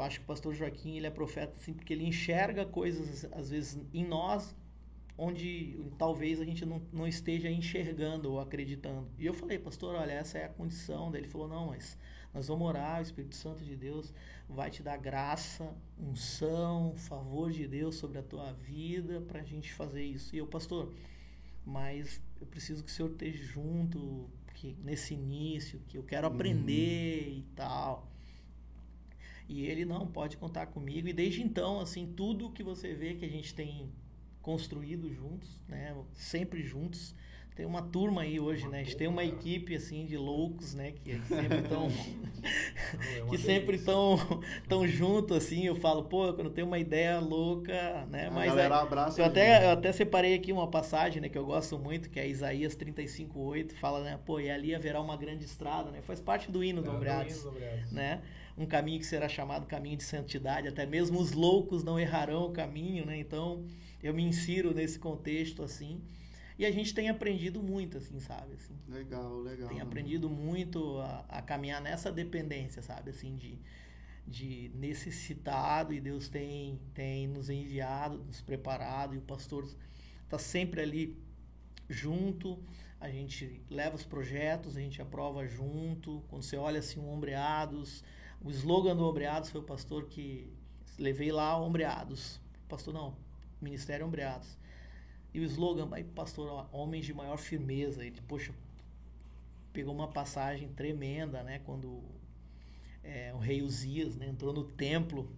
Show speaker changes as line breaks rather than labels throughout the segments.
eu acho que o pastor Joaquim ele é profeta assim, porque ele enxerga coisas às vezes em nós onde talvez a gente não, não esteja enxergando ou acreditando. E eu falei, pastor, olha, essa é a condição. Daí ele falou, não, mas nós vamos orar, o Espírito Santo de Deus vai te dar graça, unção, favor de Deus sobre a tua vida para a gente fazer isso. E eu, pastor, mas eu preciso que o Senhor esteja junto que, nesse início, que eu quero aprender uhum. e tal. E ele não pode contar comigo. E desde então, assim, tudo que você vê que a gente tem construído juntos, né, sempre juntos, tem uma turma aí hoje, né? A gente tem uma equipe assim de loucos, né? Que sempre estão é que sempre estão tão junto assim. Eu falo, pô, quando tem uma ideia louca, né?
Mas galera, é, abraço
eu até eu até separei aqui uma passagem, né? Que eu gosto muito, que é Isaías 35:8, fala, né? Pô, e ali haverá uma grande estrada, né? Faz parte do hino é, do Ombreados, né? Um caminho que será chamado caminho de santidade. Até mesmo os loucos não errarão o caminho, né? Então eu me insiro nesse contexto assim. E a gente tem aprendido muito, assim, sabe? Assim,
legal, legal.
Tem aprendido muito a, a, caminhar nessa dependência, sabe? Assim, de, de necessitado e Deus tem, tem nos enviado, nos preparado e o pastor está sempre ali junto. A gente leva os projetos, a gente aprova junto. Quando você olha assim, o Ombreados, o slogan do Ombreados foi o pastor que levei lá Ombreados. Pastor, não, Ministério Ombreados. E o slogan, aí, pastor, homens de maior firmeza. Ele, poxa, pegou uma passagem tremenda, né? Quando é, o rei Uzias né, entrou no templo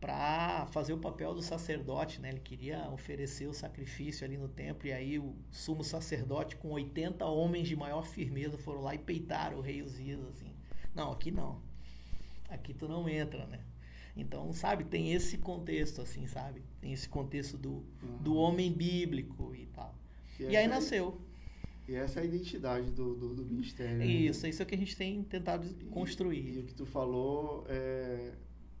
para fazer o papel do sacerdote, né? Ele queria oferecer o sacrifício ali no templo e aí o sumo sacerdote com 80 homens de maior firmeza foram lá e peitaram o rei Uzias assim. Não, aqui não. Aqui tu não entra, né? Então, sabe, tem esse contexto, assim, sabe? Tem esse contexto do, uhum. do homem bíblico e tal. E, e aí nasceu.
E essa é a identidade do, do, do ministério.
Né? Isso, né? isso é o que a gente tem tentado
e,
construir.
E o que tu falou é,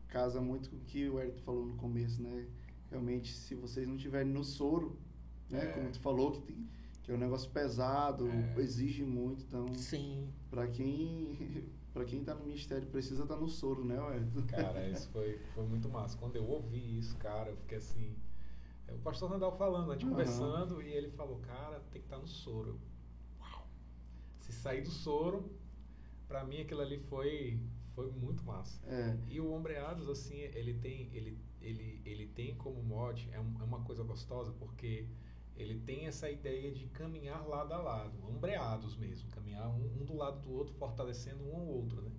casa muito com o que o Hélio falou no começo, né? Realmente, se vocês não tiverem no soro, né? É. Como tu falou, que, tem, que é um negócio pesado, é. exige muito, então...
Sim.
Para quem para quem está no ministério precisa estar tá no soro, né, Wellington?
Cara, isso foi, foi muito massa. Quando eu ouvi isso, cara, eu fiquei assim. É, o pastor Randall falando, a gente uhum. conversando, e ele falou, cara, tem que estar tá no soro. Uau! Se sair do soro, para mim aquilo ali foi, foi muito massa.
É.
E o Ombreados, assim, ele tem, ele, ele, ele tem como mote, é, um, é uma coisa gostosa, porque ele tem essa ideia de caminhar lado a lado, ombreados mesmo, caminhar um, um do lado do outro, fortalecendo um ao outro, né?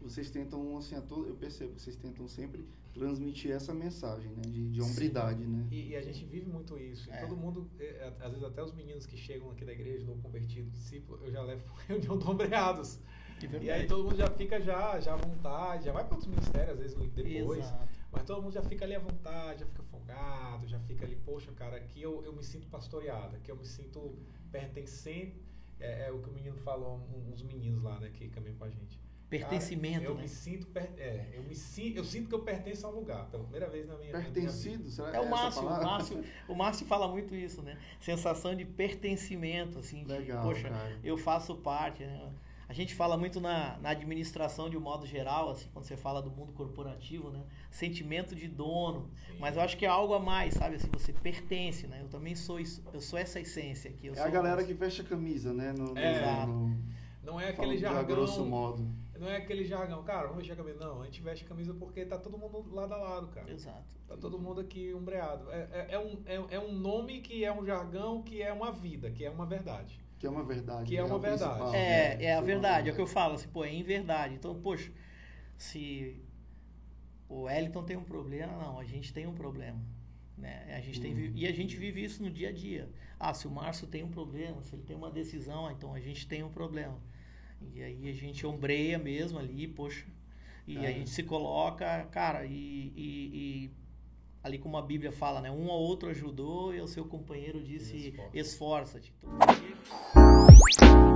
Vocês tentam, assim, a todo, eu percebo que vocês tentam sempre transmitir essa mensagem, né? De, de hombridade, Sim. né?
E, e, a gente vive muito isso. É. todo mundo, é, é, às vezes até os meninos que chegam aqui da igreja, no convertido, discípulo, eu já levo reunião do ombreados. E aí todo mundo já fica já, já à vontade, já vai para outros ministérios, às vezes depois. Exato. Mas todo mundo já fica ali à vontade, já fica folgado, já fica ali, poxa, cara, aqui eu, eu me sinto pastoreado, aqui eu me sinto pertencente. É, é o que o menino falou, uns meninos lá, né, que caminham com a gente.
Pertencimento,
cara, eu
né?
me sinto, é, eu me sinto, eu sinto que eu pertenço a um lugar, pela primeira vez na minha
Pertencido,
na
será
É o Márcio, o Márcio, o Márcio fala muito isso, né? Sensação de pertencimento, assim,
Legal,
de, poxa,
cara.
eu faço parte, né? A gente fala muito na, na administração de um modo geral, assim, quando você fala do mundo corporativo, né? Sentimento de dono. Sim. Mas eu acho que é algo a mais, sabe? Assim, você pertence, né? Eu também sou isso, eu sou essa essência aqui.
é a galera que veste a camisa, né?
No, é, no, não é aquele jargão.
grosso modo.
Não é aquele jargão, cara, vamos vestir a camisa. Não, a gente veste a camisa porque tá todo mundo lado a lado, cara.
Exato.
Tá todo mundo aqui umbreado. É, é, é um, é, é um nome que é um jargão, que é uma vida, que é uma verdade.
Que é uma verdade.
Que é uma verdade.
É, é a verdade, é o que eu falo, assim, pô, é em verdade. Então, poxa, se o Wellington tem um problema, não, a gente tem um problema. Né? A gente tem, uhum. e a gente vive isso no dia a dia. Ah, se o Márcio tem um problema, se ele tem uma decisão, ah, então a gente tem um problema. E aí a gente ombreia mesmo ali, poxa, e é. a gente se coloca, cara, e, e, e ali como a Bíblia fala, né? Um ao outro ajudou e o seu companheiro disse: esforça-te. Esforça